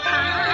他。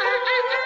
啊啊啊！